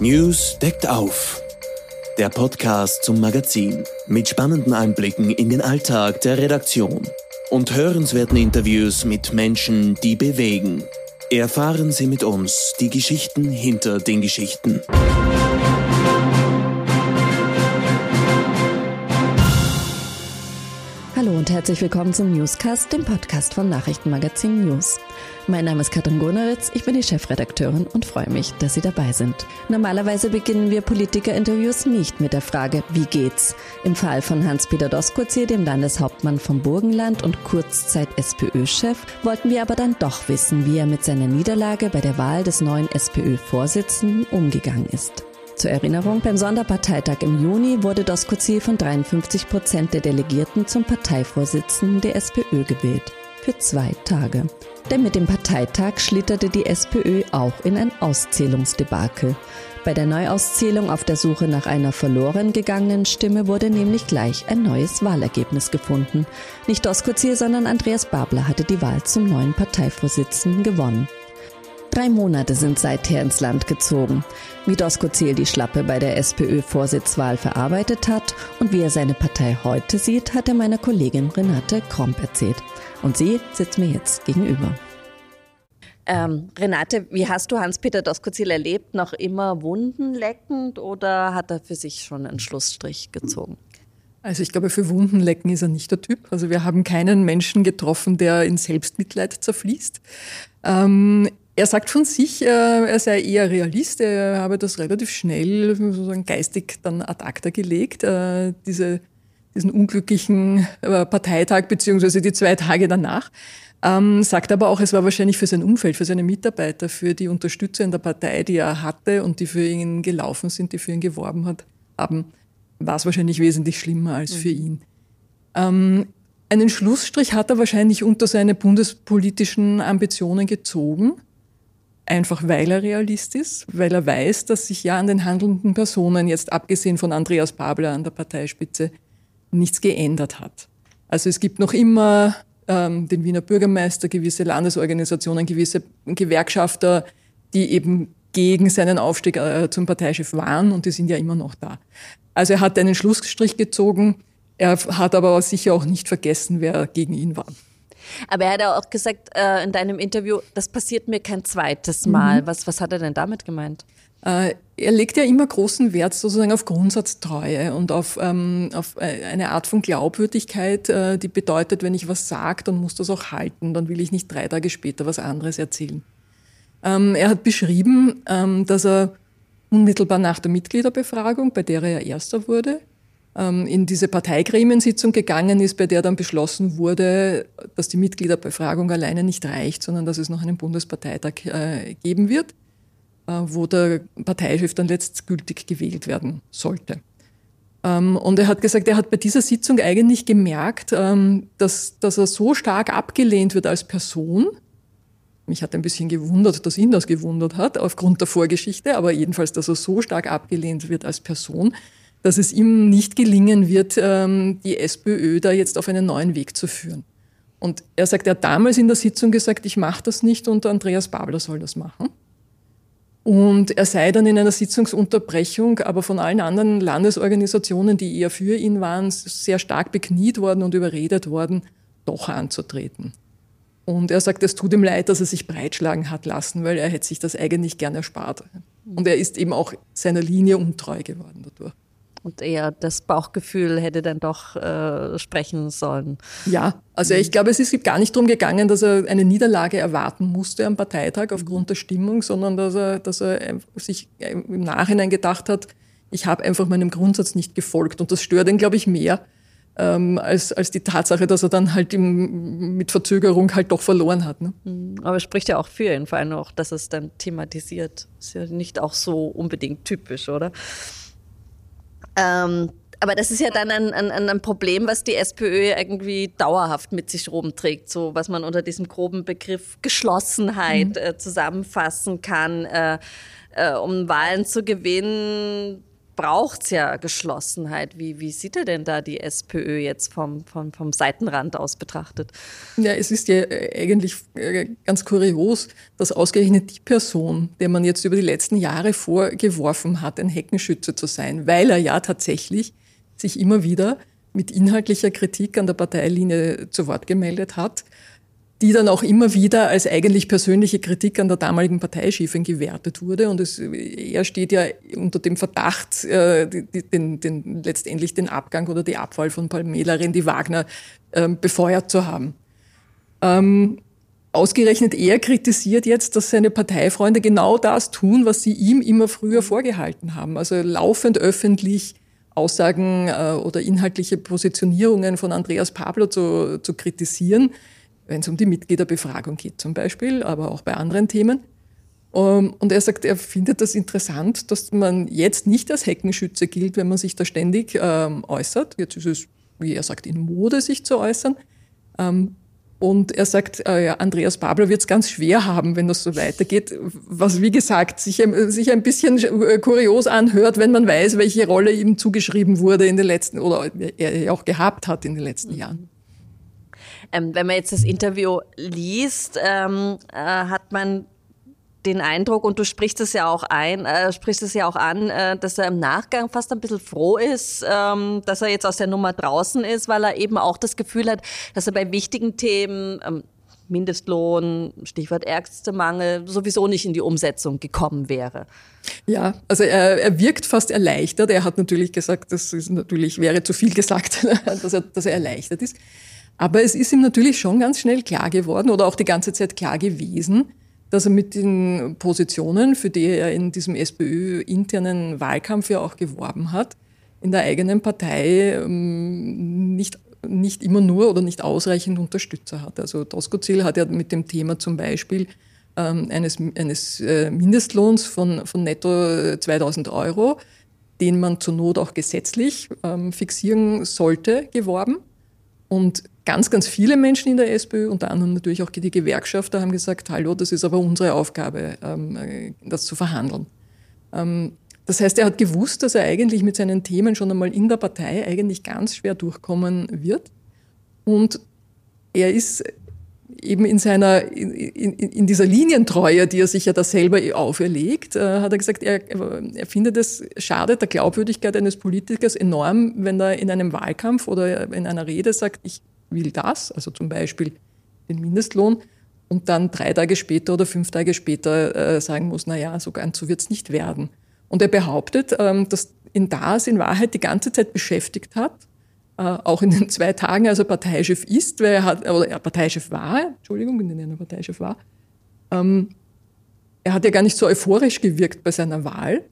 News deckt auf. Der Podcast zum Magazin mit spannenden Einblicken in den Alltag der Redaktion und hörenswerten Interviews mit Menschen, die bewegen. Erfahren Sie mit uns die Geschichten hinter den Geschichten. Und herzlich willkommen zum Newscast, dem Podcast vom Nachrichtenmagazin News. Mein Name ist Katrin Goneritz, ich bin die Chefredakteurin und freue mich, dass Sie dabei sind. Normalerweise beginnen wir Politikerinterviews nicht mit der Frage, wie geht's? Im Fall von Hans-Peter Doskozil, dem Landeshauptmann vom Burgenland und kurzzeit SPÖ-Chef, wollten wir aber dann doch wissen, wie er mit seiner Niederlage bei der Wahl des neuen SPÖ-Vorsitzenden umgegangen ist. Zur Erinnerung, beim Sonderparteitag im Juni wurde Doskozil von 53 Prozent der Delegierten zum Parteivorsitzenden der SPÖ gewählt. Für zwei Tage. Denn mit dem Parteitag schlitterte die SPÖ auch in ein Auszählungsdebakel. Bei der Neuauszählung auf der Suche nach einer verloren gegangenen Stimme wurde nämlich gleich ein neues Wahlergebnis gefunden. Nicht Doskozil, sondern Andreas Babler hatte die Wahl zum neuen Parteivorsitzenden gewonnen. Drei Monate sind seither ins Land gezogen. Wie Doskozil die Schlappe bei der SPÖ-Vorsitzwahl verarbeitet hat und wie er seine Partei heute sieht, hat er meiner Kollegin Renate Kromp erzählt. Und sie sitzt mir jetzt gegenüber. Ähm, Renate, wie hast du Hans-Peter Doskozil erlebt? Noch immer wundenleckend oder hat er für sich schon einen Schlussstrich gezogen? Also ich glaube, für Wundenlecken ist er nicht der Typ. Also wir haben keinen Menschen getroffen, der in Selbstmitleid zerfließt. Ähm, er sagt von sich, äh, er sei eher Realist, er habe das relativ schnell sozusagen geistig dann ad acta gelegt, äh, diese, diesen unglücklichen äh, Parteitag beziehungsweise die zwei Tage danach. Ähm, sagt aber auch, es war wahrscheinlich für sein Umfeld, für seine Mitarbeiter, für die Unterstützer in der Partei, die er hatte und die für ihn gelaufen sind, die für ihn geworben hat, haben, war es wahrscheinlich wesentlich schlimmer als für mhm. ihn. Ähm, einen Schlussstrich hat er wahrscheinlich unter seine bundespolitischen Ambitionen gezogen, einfach weil er Realist ist, weil er weiß, dass sich ja an den handelnden Personen, jetzt abgesehen von Andreas Babler an der Parteispitze, nichts geändert hat. Also es gibt noch immer ähm, den Wiener Bürgermeister, gewisse Landesorganisationen, gewisse Gewerkschafter, die eben gegen seinen Aufstieg äh, zum Parteichef waren und die sind ja immer noch da. Also er hat einen Schlussstrich gezogen, er hat aber sicher auch nicht vergessen, wer gegen ihn war. Aber er hat auch gesagt äh, in deinem Interview, das passiert mir kein zweites Mal. Mhm. Was, was hat er denn damit gemeint? Äh, er legt ja immer großen Wert sozusagen auf Grundsatztreue und auf, ähm, auf äh, eine Art von Glaubwürdigkeit, äh, die bedeutet, wenn ich was sage, dann muss das auch halten, dann will ich nicht drei Tage später was anderes erzählen. Ähm, er hat beschrieben, ähm, dass er unmittelbar nach der Mitgliederbefragung, bei der er Erster wurde, in diese Parteigremiensitzung gegangen ist, bei der dann beschlossen wurde, dass die Mitgliederbefragung alleine nicht reicht, sondern dass es noch einen Bundesparteitag äh, geben wird äh, wo der Parteichef dann letztgültig gewählt werden sollte. Ähm, und er hat gesagt, er hat bei dieser Sitzung eigentlich gemerkt, ähm, dass, dass er so stark abgelehnt wird als Person. Mich hat ein bisschen gewundert, dass ihn das gewundert hat, aufgrund der Vorgeschichte, aber jedenfalls, dass er so stark abgelehnt wird als Person, dass es ihm nicht gelingen wird, ähm, die SPÖ da jetzt auf einen neuen Weg zu führen. Und er sagt, er hat damals in der Sitzung gesagt, ich mache das nicht und Andreas Babler soll das machen. Und er sei dann in einer Sitzungsunterbrechung, aber von allen anderen Landesorganisationen, die eher für ihn waren, sehr stark bekniet worden und überredet worden, doch anzutreten. Und er sagt, es tut ihm leid, dass er sich breitschlagen hat lassen, weil er hätte sich das eigentlich gern erspart. Und er ist eben auch seiner Linie untreu geworden dadurch. Und eher das Bauchgefühl hätte dann doch äh, sprechen sollen. Ja, also ich glaube, es ist gar nicht darum gegangen, dass er eine Niederlage erwarten musste am Parteitag aufgrund der Stimmung, sondern dass er, dass er sich im Nachhinein gedacht hat, ich habe einfach meinem Grundsatz nicht gefolgt. Und das stört ihn, glaube ich, mehr ähm, als, als die Tatsache, dass er dann halt im, mit Verzögerung halt doch verloren hat. Ne? Mhm. Aber es spricht ja auch für ihn, vor allem auch, dass es dann thematisiert. Ist ja nicht auch so unbedingt typisch, oder? Ähm, aber das ist ja dann ein, ein, ein, Problem, was die SPÖ irgendwie dauerhaft mit sich rumträgt, so was man unter diesem groben Begriff Geschlossenheit mhm. äh, zusammenfassen kann. Äh, äh, um Wahlen zu gewinnen, braucht es ja Geschlossenheit. Wie, wie sieht er denn da die SPÖ jetzt vom, vom, vom Seitenrand aus betrachtet? Ja, es ist ja eigentlich äh, ganz kurios, dass ausgerechnet die Person, der man jetzt über die letzten Jahre vorgeworfen hat, ein Heckenschütze zu sein, weil er ja tatsächlich sich immer wieder mit inhaltlicher Kritik an der Parteilinie zu Wort gemeldet hat, die dann auch immer wieder als eigentlich persönliche Kritik an der damaligen Parteichefin gewertet wurde. Und es, er steht ja unter dem Verdacht, äh, den, den, letztendlich den Abgang oder die Abwahl von Pamela Rendi Wagner äh, befeuert zu haben. Ähm, ausgerechnet er kritisiert jetzt, dass seine Parteifreunde genau das tun, was sie ihm immer früher vorgehalten haben. Also laufend öffentlich Aussagen äh, oder inhaltliche Positionierungen von Andreas Pablo zu, zu kritisieren wenn es um die Mitgliederbefragung geht zum Beispiel, aber auch bei anderen Themen. Ähm, und er sagt, er findet das interessant, dass man jetzt nicht als Heckenschütze gilt, wenn man sich da ständig ähm, äußert. Jetzt ist es, wie er sagt, in Mode, sich zu äußern. Ähm, und er sagt, äh, ja, Andreas Babler wird es ganz schwer haben, wenn das so weitergeht, was wie gesagt sich, sich ein bisschen kurios anhört, wenn man weiß, welche Rolle ihm zugeschrieben wurde in den letzten oder er auch gehabt hat in den letzten Jahren. Ähm, wenn man jetzt das Interview liest, ähm, äh, hat man den Eindruck, und du sprichst es ja auch ein, äh, sprichst es ja auch an, äh, dass er im Nachgang fast ein bisschen froh ist, ähm, dass er jetzt aus der Nummer draußen ist, weil er eben auch das Gefühl hat, dass er bei wichtigen Themen, ähm, Mindestlohn, Stichwort Ärztemangel, sowieso nicht in die Umsetzung gekommen wäre. Ja, also er, er wirkt fast erleichtert. Er hat natürlich gesagt, das ist natürlich wäre zu viel gesagt, dass er, dass er erleichtert ist. Aber es ist ihm natürlich schon ganz schnell klar geworden oder auch die ganze Zeit klar gewesen, dass er mit den Positionen, für die er in diesem SPÖ-internen Wahlkampf ja auch geworben hat, in der eigenen Partei ähm, nicht, nicht immer nur oder nicht ausreichend Unterstützer hat. Also Doskozil hat ja mit dem Thema zum Beispiel ähm, eines, eines äh, Mindestlohns von, von netto 2000 Euro, den man zur Not auch gesetzlich ähm, fixieren sollte, geworben. Und ganz, ganz viele Menschen in der SPÖ, unter anderem natürlich auch die Gewerkschafter, haben gesagt, hallo, das ist aber unsere Aufgabe, ähm, äh, das zu verhandeln. Ähm, das heißt, er hat gewusst, dass er eigentlich mit seinen Themen schon einmal in der Partei eigentlich ganz schwer durchkommen wird. Und er ist eben in seiner, in, in, in dieser Linientreue, die er sich ja da selber auferlegt, äh, hat er gesagt, er, er findet es schadet der Glaubwürdigkeit eines Politikers enorm, wenn er in einem Wahlkampf oder in einer Rede sagt, ich will das, also zum Beispiel den Mindestlohn, und dann drei Tage später oder fünf Tage später äh, sagen muss, na ja, so ganz so wird's nicht werden. Und er behauptet, ähm, dass ihn das in Wahrheit die ganze Zeit beschäftigt hat, äh, auch in den zwei Tagen, als er Parteichef ist, weil er hat, oder er Parteichef war, Entschuldigung, in denen er Parteichef war, ähm, er hat ja gar nicht so euphorisch gewirkt bei seiner Wahl.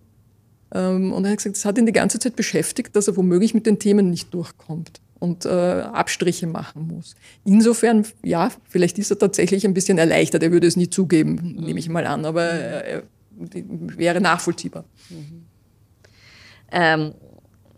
Ähm, und er hat gesagt, es hat ihn die ganze Zeit beschäftigt, dass er womöglich mit den Themen nicht durchkommt und äh, Abstriche machen muss. Insofern, ja, vielleicht ist er tatsächlich ein bisschen erleichtert. Er würde es nie zugeben, mhm. nehme ich mal an, aber er, wäre nachvollziehbar. Mhm. Ähm,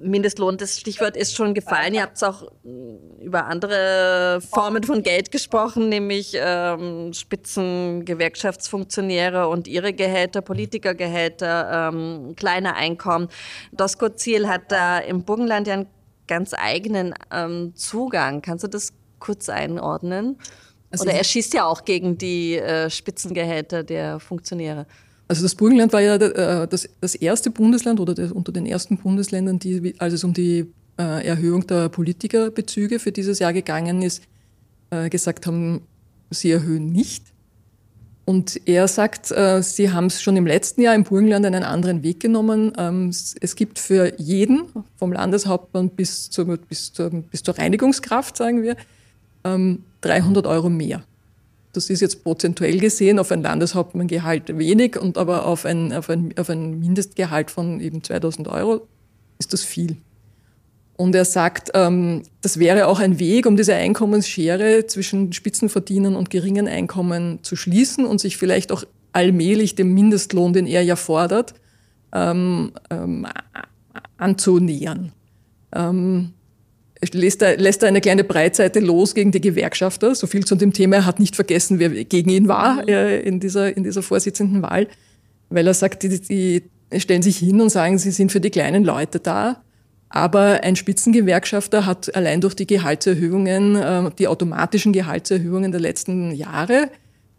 Mindestlohn, das Stichwort ist schon gefallen. Ihr habt auch mm, über andere Formen von Geld gesprochen, nämlich ähm, Spitzengewerkschaftsfunktionäre und ihre Gehälter, Politikergehälter, ähm, kleine Einkommen. Dosko Ziel hat da im Burgenland ja einen ganz eigenen ähm, Zugang. Kannst du das kurz einordnen? Also Oder er schießt ja auch gegen die äh, Spitzengehälter der Funktionäre. Also das Burgenland war ja äh, das, das erste Bundesland oder das, unter den ersten Bundesländern, die, als es um die äh, Erhöhung der Politikerbezüge für dieses Jahr gegangen ist, äh, gesagt haben, sie erhöhen nicht. Und er sagt, äh, sie haben es schon im letzten Jahr im Burgenland einen anderen Weg genommen. Ähm, es gibt für jeden, vom Landeshauptmann bis zur, bis zur, bis zur Reinigungskraft, sagen wir, 300 ähm, Euro mehr. Das ist jetzt prozentuell gesehen auf ein Landeshauptmanngehalt wenig, und aber auf ein, auf ein, auf ein Mindestgehalt von eben 2000 Euro ist das viel. Und er sagt, ähm, das wäre auch ein Weg, um diese Einkommensschere zwischen Spitzenverdienern und geringen Einkommen zu schließen und sich vielleicht auch allmählich dem Mindestlohn, den er ja fordert, ähm, ähm, anzunähern. Ähm, lässt er, lässt er eine kleine Breitseite los gegen die Gewerkschafter. So viel zu dem Thema. Er hat nicht vergessen, wer gegen ihn war mhm. äh, in, dieser, in dieser Vorsitzendenwahl, weil er sagt, die, die stellen sich hin und sagen, sie sind für die kleinen Leute da. Aber ein Spitzengewerkschafter hat allein durch die Gehaltserhöhungen, äh, die automatischen Gehaltserhöhungen der letzten Jahre,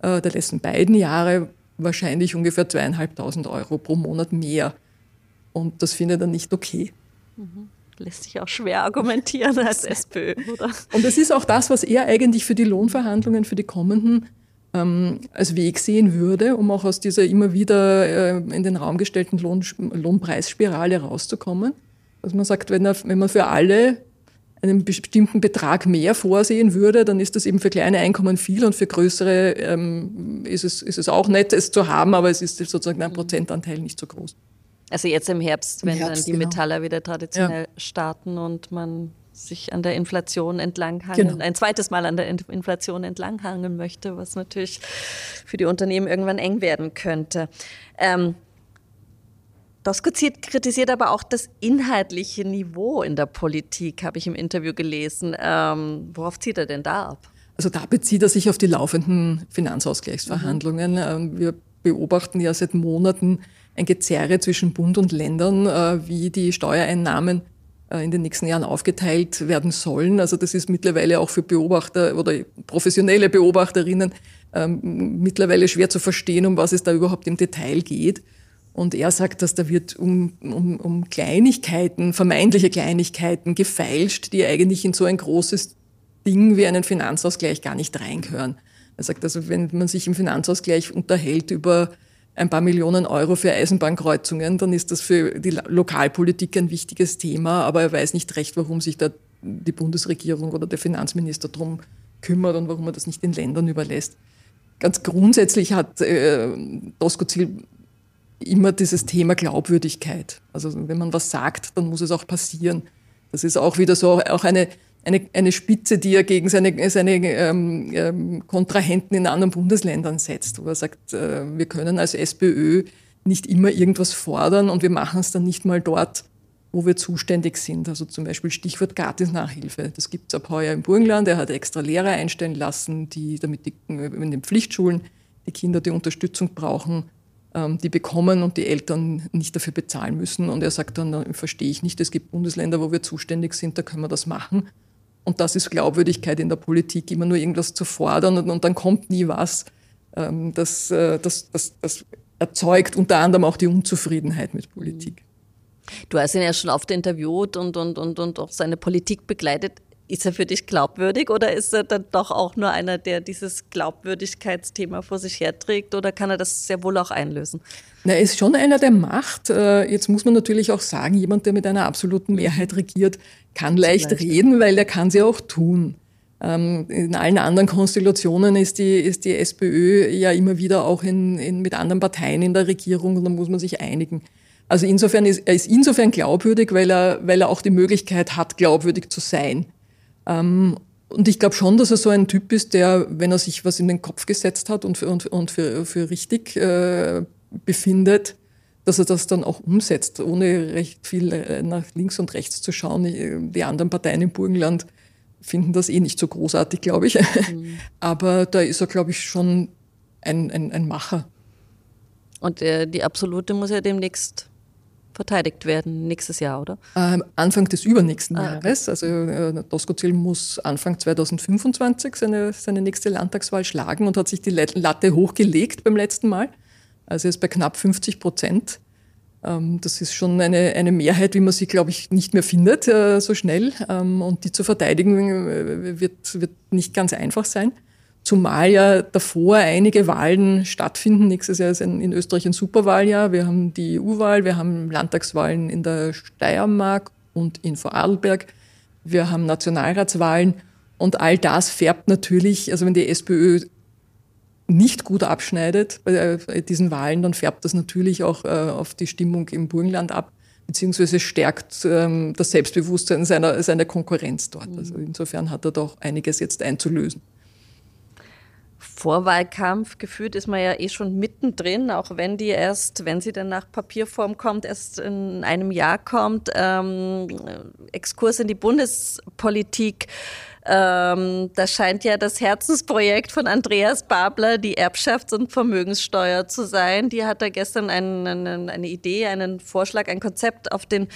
äh, der letzten beiden Jahre, wahrscheinlich ungefähr zweieinhalbtausend Euro pro Monat mehr. Und das finde ich dann nicht okay. Mhm. Lässt sich auch schwer argumentieren als SPÖ, oder? Und das ist auch das, was er eigentlich für die Lohnverhandlungen für die kommenden ähm, als Weg sehen würde, um auch aus dieser immer wieder äh, in den Raum gestellten Lohn, Lohnpreisspirale rauszukommen. Dass man sagt, wenn, er, wenn man für alle einen bestimmten Betrag mehr vorsehen würde, dann ist das eben für kleine Einkommen viel und für größere ähm, ist, es, ist es auch nett, es zu haben, aber es ist sozusagen ein Prozentanteil nicht so groß. Also jetzt im Herbst, wenn Im Herbst, dann die genau. Metaller wieder traditionell ja. starten und man sich an der Inflation entlanghangeln, genau. ein zweites Mal an der Inflation entlanghangeln möchte, was natürlich für die Unternehmen irgendwann eng werden könnte. Ähm, das kritisiert aber auch das inhaltliche Niveau in der Politik, habe ich im Interview gelesen. Ähm, worauf zieht er denn da ab? Also da bezieht er sich auf die laufenden Finanzausgleichsverhandlungen. Mhm. Wir beobachten ja seit Monaten ein Gezerre zwischen Bund und Ländern, äh, wie die Steuereinnahmen äh, in den nächsten Jahren aufgeteilt werden sollen. Also das ist mittlerweile auch für Beobachter oder professionelle Beobachterinnen ähm, mittlerweile schwer zu verstehen, um was es da überhaupt im Detail geht. Und er sagt, dass da wird um, um, um Kleinigkeiten, vermeintliche Kleinigkeiten gefeilscht, die eigentlich in so ein großes Ding wie einen Finanzausgleich gar nicht reingehören. Er sagt also, wenn man sich im Finanzausgleich unterhält über ein paar Millionen Euro für Eisenbahnkreuzungen, dann ist das für die Lokalpolitik ein wichtiges Thema, aber er weiß nicht recht, warum sich da die Bundesregierung oder der Finanzminister drum kümmert und warum er das nicht den Ländern überlässt. Ganz grundsätzlich hat äh, Doskozil immer dieses Thema Glaubwürdigkeit. Also wenn man was sagt, dann muss es auch passieren. Das ist auch wieder so auch eine eine, eine Spitze, die er gegen seine, seine ähm, ähm, Kontrahenten in anderen Bundesländern setzt, wo er sagt, äh, wir können als SPÖ nicht immer irgendwas fordern und wir machen es dann nicht mal dort, wo wir zuständig sind. Also zum Beispiel Stichwort Gratis-Nachhilfe. Das gibt es ab heuer im Burgenland. Er hat extra Lehrer einstellen lassen, die damit die, in den Pflichtschulen die Kinder die Unterstützung brauchen, die bekommen und die Eltern nicht dafür bezahlen müssen. Und er sagt dann, verstehe ich nicht, es gibt Bundesländer, wo wir zuständig sind, da können wir das machen. Und das ist Glaubwürdigkeit in der Politik, immer nur irgendwas zu fordern und, und dann kommt nie was. Ähm, das, äh, das, das, das erzeugt unter anderem auch die Unzufriedenheit mit Politik. Du hast ihn ja schon oft interviewt und, und, und, und auch seine Politik begleitet. Ist er für dich glaubwürdig oder ist er dann doch auch nur einer, der dieses Glaubwürdigkeitsthema vor sich herträgt oder kann er das sehr wohl auch einlösen? Na, er ist schon einer, der macht. Äh, jetzt muss man natürlich auch sagen, jemand, der mit einer absoluten Mehrheit regiert, kann leicht, leicht reden, weil er kann sie auch tun. Ähm, in allen anderen Konstellationen ist die, ist die SPÖ ja immer wieder auch in, in, mit anderen Parteien in der Regierung und da muss man sich einigen. Also insofern ist er ist insofern glaubwürdig, weil er, weil er auch die Möglichkeit hat, glaubwürdig zu sein. Ähm, und ich glaube schon, dass er so ein Typ ist, der, wenn er sich was in den Kopf gesetzt hat und für, und, und für, für richtig äh, befindet, dass er das dann auch umsetzt, ohne recht viel äh, nach links und rechts zu schauen. Die anderen Parteien im Burgenland finden das eh nicht so großartig, glaube ich. Mhm. Aber da ist er, glaube ich, schon ein, ein, ein Macher. Und äh, die Absolute muss ja demnächst verteidigt werden, nächstes Jahr, oder? Ähm, Anfang des übernächsten ah, Jahres. Also äh, Doskozil muss Anfang 2025 seine, seine nächste Landtagswahl schlagen und hat sich die Latte hochgelegt beim letzten Mal. Also er ist bei knapp 50 Prozent. Ähm, das ist schon eine, eine Mehrheit, wie man sie, glaube ich, nicht mehr findet äh, so schnell. Ähm, und die zu verteidigen äh, wird, wird nicht ganz einfach sein. Zumal ja davor einige Wahlen stattfinden. Nächstes Jahr ist in Österreich ein Superwahljahr. Wir haben die EU-Wahl, wir haben Landtagswahlen in der Steiermark und in Vorarlberg. Wir haben Nationalratswahlen. Und all das färbt natürlich, also wenn die SPÖ nicht gut abschneidet bei diesen Wahlen, dann färbt das natürlich auch äh, auf die Stimmung im Burgenland ab, beziehungsweise stärkt ähm, das Selbstbewusstsein seiner, seiner Konkurrenz dort. Also insofern hat er doch einiges jetzt einzulösen. Vorwahlkampf geführt ist man ja eh schon mittendrin, auch wenn die erst, wenn sie dann nach Papierform kommt, erst in einem Jahr kommt. Ähm, Exkurs in die Bundespolitik. Ähm, das scheint ja das Herzensprojekt von Andreas Babler, die Erbschafts- und Vermögenssteuer zu sein. Die hat da gestern einen, eine Idee, einen Vorschlag, ein Konzept auf den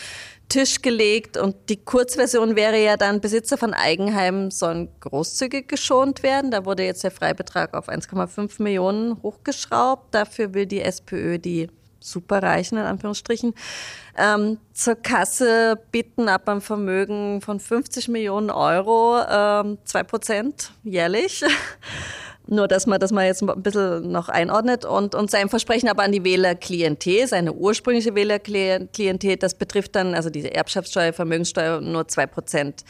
Tisch gelegt und die Kurzversion wäre ja dann, Besitzer von Eigenheimen sollen großzügig geschont werden. Da wurde jetzt der Freibetrag auf 1,5 Millionen hochgeschraubt. Dafür will die SPÖ die Superreichen in Anführungsstrichen ähm, zur Kasse bitten ab einem Vermögen von 50 Millionen Euro, ähm, 2 Prozent jährlich. Nur, dass man das mal jetzt ein bisschen noch einordnet und, und sein Versprechen aber an die Wählerklientel, seine ursprüngliche Wählerklientel, das betrifft dann, also diese Erbschaftssteuer, Vermögenssteuer, nur zwei Prozent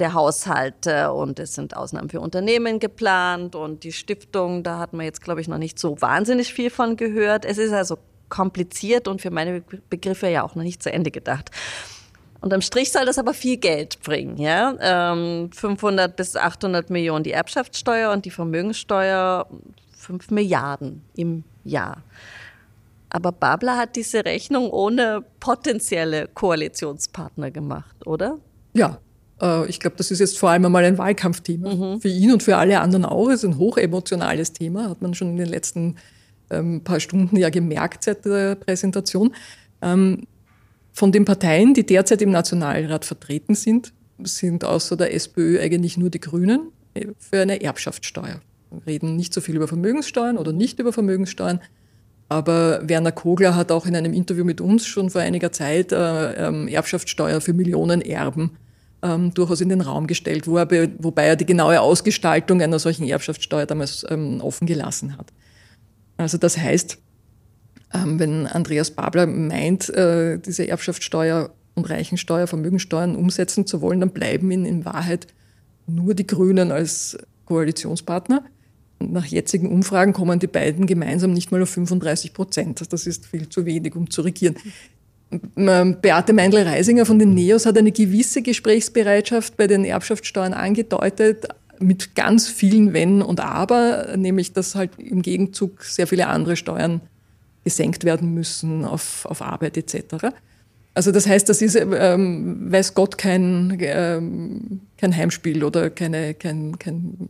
der Haushalte und es sind Ausnahmen für Unternehmen geplant und die Stiftung, da hat man jetzt, glaube ich, noch nicht so wahnsinnig viel von gehört. Es ist also kompliziert und für meine Begriffe ja auch noch nicht zu Ende gedacht. Unterm Strich soll das aber viel Geld bringen, ja. Ähm, 500 bis 800 Millionen die Erbschaftssteuer und die Vermögenssteuer 5 Milliarden im Jahr. Aber Babler hat diese Rechnung ohne potenzielle Koalitionspartner gemacht, oder? Ja, äh, ich glaube, das ist jetzt vor allem einmal ein Wahlkampfthema. Mhm. Für ihn und für alle anderen auch. Es ist ein hochemotionales Thema, hat man schon in den letzten ähm, paar Stunden ja gemerkt seit der Präsentation. Ähm, von den Parteien, die derzeit im Nationalrat vertreten sind, sind außer der SPÖ eigentlich nur die Grünen äh, für eine Erbschaftssteuer. Wir reden nicht so viel über Vermögenssteuern oder nicht über Vermögenssteuern. Aber Werner Kogler hat auch in einem Interview mit uns schon vor einiger Zeit äh, ähm, Erbschaftssteuer für Millionen Erben ähm, durchaus in den Raum gestellt, wo er, wobei er die genaue Ausgestaltung einer solchen Erbschaftssteuer damals ähm, offen gelassen hat. Also das heißt, wenn Andreas Babler meint, äh, diese Erbschaftssteuer und Reichensteuer, Vermögensteuern umsetzen zu wollen, dann bleiben ihn in Wahrheit nur die Grünen als Koalitionspartner. Nach jetzigen Umfragen kommen die beiden gemeinsam nicht mal auf 35 Prozent. Das ist viel zu wenig, um zu regieren. Beate Meindl-Reisinger von den NEOS hat eine gewisse Gesprächsbereitschaft bei den Erbschaftssteuern angedeutet, mit ganz vielen Wenn und Aber, nämlich dass halt im Gegenzug sehr viele andere Steuern gesenkt werden müssen auf, auf Arbeit etc. Also das heißt, das ist, ähm, weiß Gott, kein, ähm, kein Heimspiel oder keine, kein, kein,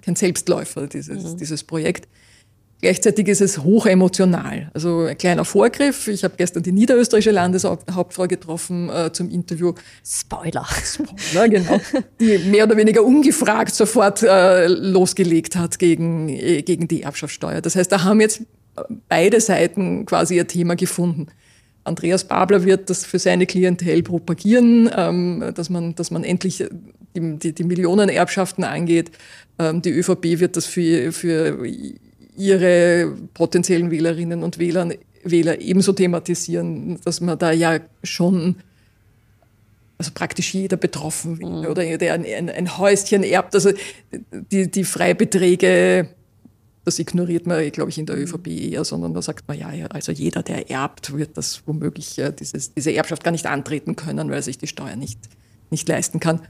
kein Selbstläufer, dieses, mhm. dieses Projekt. Gleichzeitig ist es hochemotional. Also ein kleiner Vorgriff. Ich habe gestern die niederösterreichische Landeshauptfrau getroffen äh, zum Interview. Spoiler. Spoiler, genau. Die mehr oder weniger ungefragt sofort äh, losgelegt hat gegen, äh, gegen die Erbschaftssteuer. Das heißt, da haben jetzt beide Seiten quasi ihr Thema gefunden. Andreas Babler wird das für seine Klientel propagieren, ähm, dass, man, dass man endlich die, die, die Millionenerbschaften angeht. Ähm, die ÖVP wird das für, für ihre potenziellen Wählerinnen und Wähler, Wähler ebenso thematisieren, dass man da ja schon also praktisch jeder betroffen wäre mhm. oder der ein, ein, ein, Häuschen erbt. Also die, die Freibeträge, das ignoriert man, glaube ich, in der. ÖVP eher, sondern da sagt man, ja, also jeder, der erbt, wird das womöglich äh, dieses, diese Erbschaft gar nicht antreten können, weil er sich die Steuer nicht, nicht leisten kann.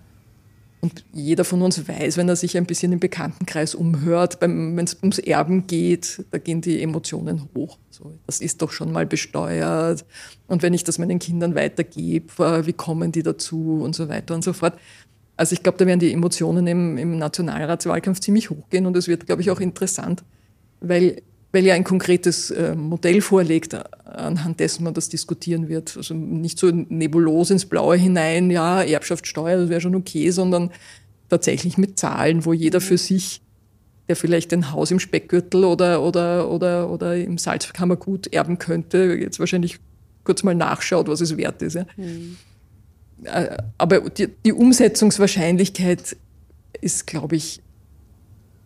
Und jeder von uns weiß, wenn er sich ein bisschen im Bekanntenkreis umhört, wenn es ums Erben geht, da gehen die Emotionen hoch. So, das ist doch schon mal besteuert. Und wenn ich das meinen Kindern weitergebe, wie kommen die dazu und so weiter und so fort. Also ich glaube, da werden die Emotionen im, im Nationalratswahlkampf ziemlich hochgehen und es wird, glaube ich, auch interessant, weil weil ja ein konkretes äh, Modell vorlegt, äh, anhand dessen man das diskutieren wird. Also nicht so nebulos ins Blaue hinein, ja, Erbschaftssteuer, das wäre schon okay, sondern tatsächlich mit Zahlen, wo jeder für sich, der vielleicht ein Haus im Speckgürtel oder, oder, oder, oder im Salzkammergut erben könnte, jetzt wahrscheinlich kurz mal nachschaut, was es wert ist. Ja. Mhm. Aber die, die Umsetzungswahrscheinlichkeit ist, glaube ich,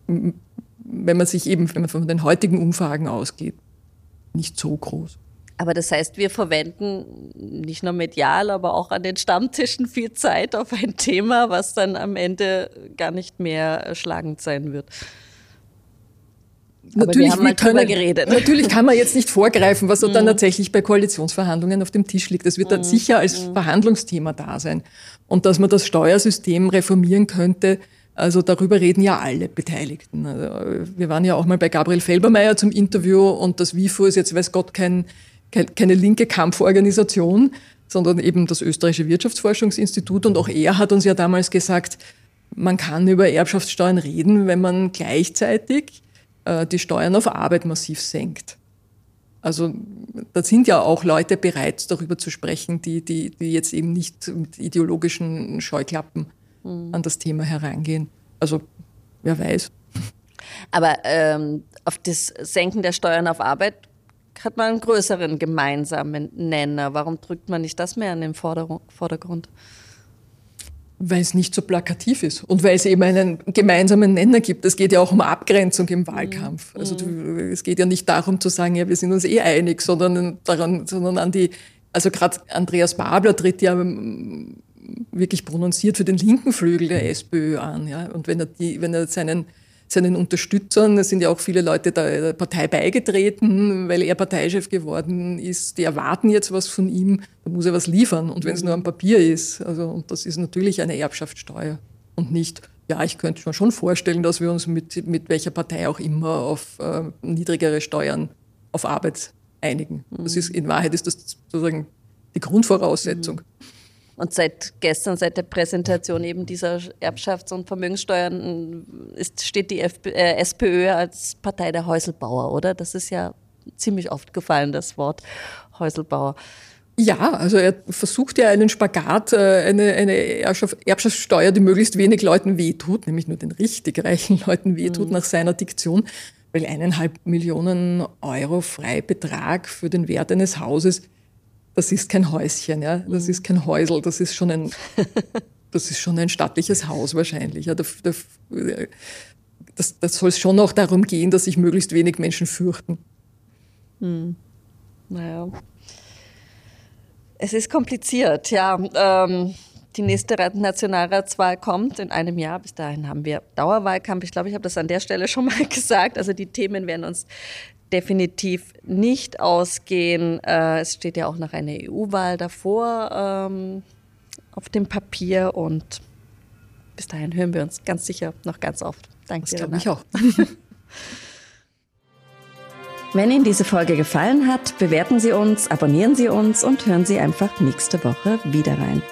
wenn man sich eben, wenn man von den heutigen Umfragen ausgeht, nicht so groß. Aber das heißt, wir verwenden nicht nur medial, aber auch an den Stammtischen viel Zeit auf ein Thema, was dann am Ende gar nicht mehr schlagend sein wird. Natürlich, wir mal können, geredet. natürlich kann man jetzt nicht vorgreifen, was so dann mhm. tatsächlich bei Koalitionsverhandlungen auf dem Tisch liegt. Das wird dann mhm. sicher als mhm. Verhandlungsthema da sein. Und dass man das Steuersystem reformieren könnte, also darüber reden ja alle Beteiligten. Also wir waren ja auch mal bei Gabriel Felbermeier zum Interview und das WIFO ist jetzt, weiß Gott, kein, kein, keine linke Kampforganisation, sondern eben das Österreichische Wirtschaftsforschungsinstitut und auch er hat uns ja damals gesagt, man kann über Erbschaftssteuern reden, wenn man gleichzeitig äh, die Steuern auf Arbeit massiv senkt. Also da sind ja auch Leute bereit, darüber zu sprechen, die, die, die jetzt eben nicht mit ideologischen Scheuklappen mhm. an das Thema herangehen. Also wer weiß. Aber ähm, auf das Senken der Steuern auf Arbeit hat man einen größeren gemeinsamen Nenner. Warum drückt man nicht das mehr in den Vordergrund? Weil es nicht so plakativ ist und weil es eben einen gemeinsamen Nenner gibt. Es geht ja auch um Abgrenzung im Wahlkampf. Mhm. Also es geht ja nicht darum zu sagen, ja, wir sind uns eh einig, sondern daran, sondern an die, also gerade Andreas Babler tritt ja ähm, wirklich prononciert für den linken Flügel der SPÖ an. Ja? Und wenn er, die, wenn er seinen seinen Unterstützern, es sind ja auch viele Leute der Partei beigetreten, weil er Parteichef geworden ist, die erwarten jetzt was von ihm, da muss er was liefern. Und wenn es nur am Papier ist, also, und das ist natürlich eine Erbschaftssteuer und nicht, ja, ich könnte mir schon vorstellen, dass wir uns mit, mit welcher Partei auch immer auf äh, niedrigere Steuern auf Arbeit einigen. Das ist, in Wahrheit ist das sozusagen die Grundvoraussetzung. Mhm. Und seit gestern, seit der Präsentation eben dieser Erbschafts- und Vermögenssteuern, ist, steht die FP, äh, SPÖ als Partei der Häuselbauer, oder? Das ist ja ziemlich oft gefallen, das Wort Häuselbauer. Ja, also er versucht ja einen Spagat, äh, eine, eine Erbschaftssteuer, die möglichst wenig Leuten wehtut, nämlich nur den richtig reichen Leuten wehtut mhm. nach seiner Diktion, weil eineinhalb Millionen Euro Freibetrag für den Wert eines Hauses das ist kein Häuschen, ja, das ist kein Häusel, das ist schon ein, das ist schon ein stattliches Haus wahrscheinlich. Ja, das, das, das soll es schon auch darum gehen, dass sich möglichst wenig Menschen fürchten. Hm. Naja. Es ist kompliziert, ja. Ähm, die nächste Nationalratswahl kommt in einem Jahr. Bis dahin haben wir Dauerwahlkampf. Ich glaube, ich habe das an der Stelle schon mal gesagt. Also die Themen werden uns definitiv nicht ausgehen. Äh, es steht ja auch noch eine EU-Wahl davor ähm, auf dem Papier und bis dahin hören wir uns ganz sicher noch ganz oft. Danke. Das glaube ich auch. Wenn Ihnen diese Folge gefallen hat, bewerten Sie uns, abonnieren Sie uns und hören Sie einfach nächste Woche wieder rein.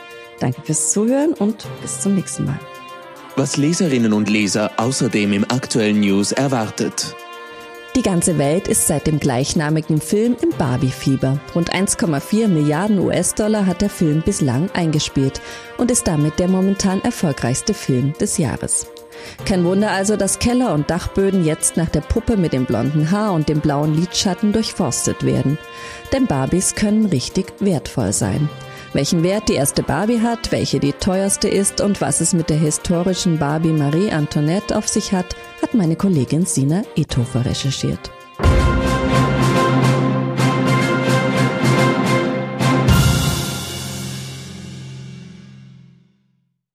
Danke fürs Zuhören und bis zum nächsten Mal. Was Leserinnen und Leser außerdem im aktuellen News erwartet. Die ganze Welt ist seit dem gleichnamigen Film im Barbie-Fieber. Rund 1,4 Milliarden US-Dollar hat der Film bislang eingespielt und ist damit der momentan erfolgreichste Film des Jahres. Kein Wunder also, dass Keller und Dachböden jetzt nach der Puppe mit dem blonden Haar und dem blauen Lidschatten durchforstet werden. Denn Barbies können richtig wertvoll sein. Welchen Wert die erste Barbie hat, welche die teuerste ist und was es mit der historischen Barbie Marie Antoinette auf sich hat, hat meine Kollegin Sina Ethofer recherchiert.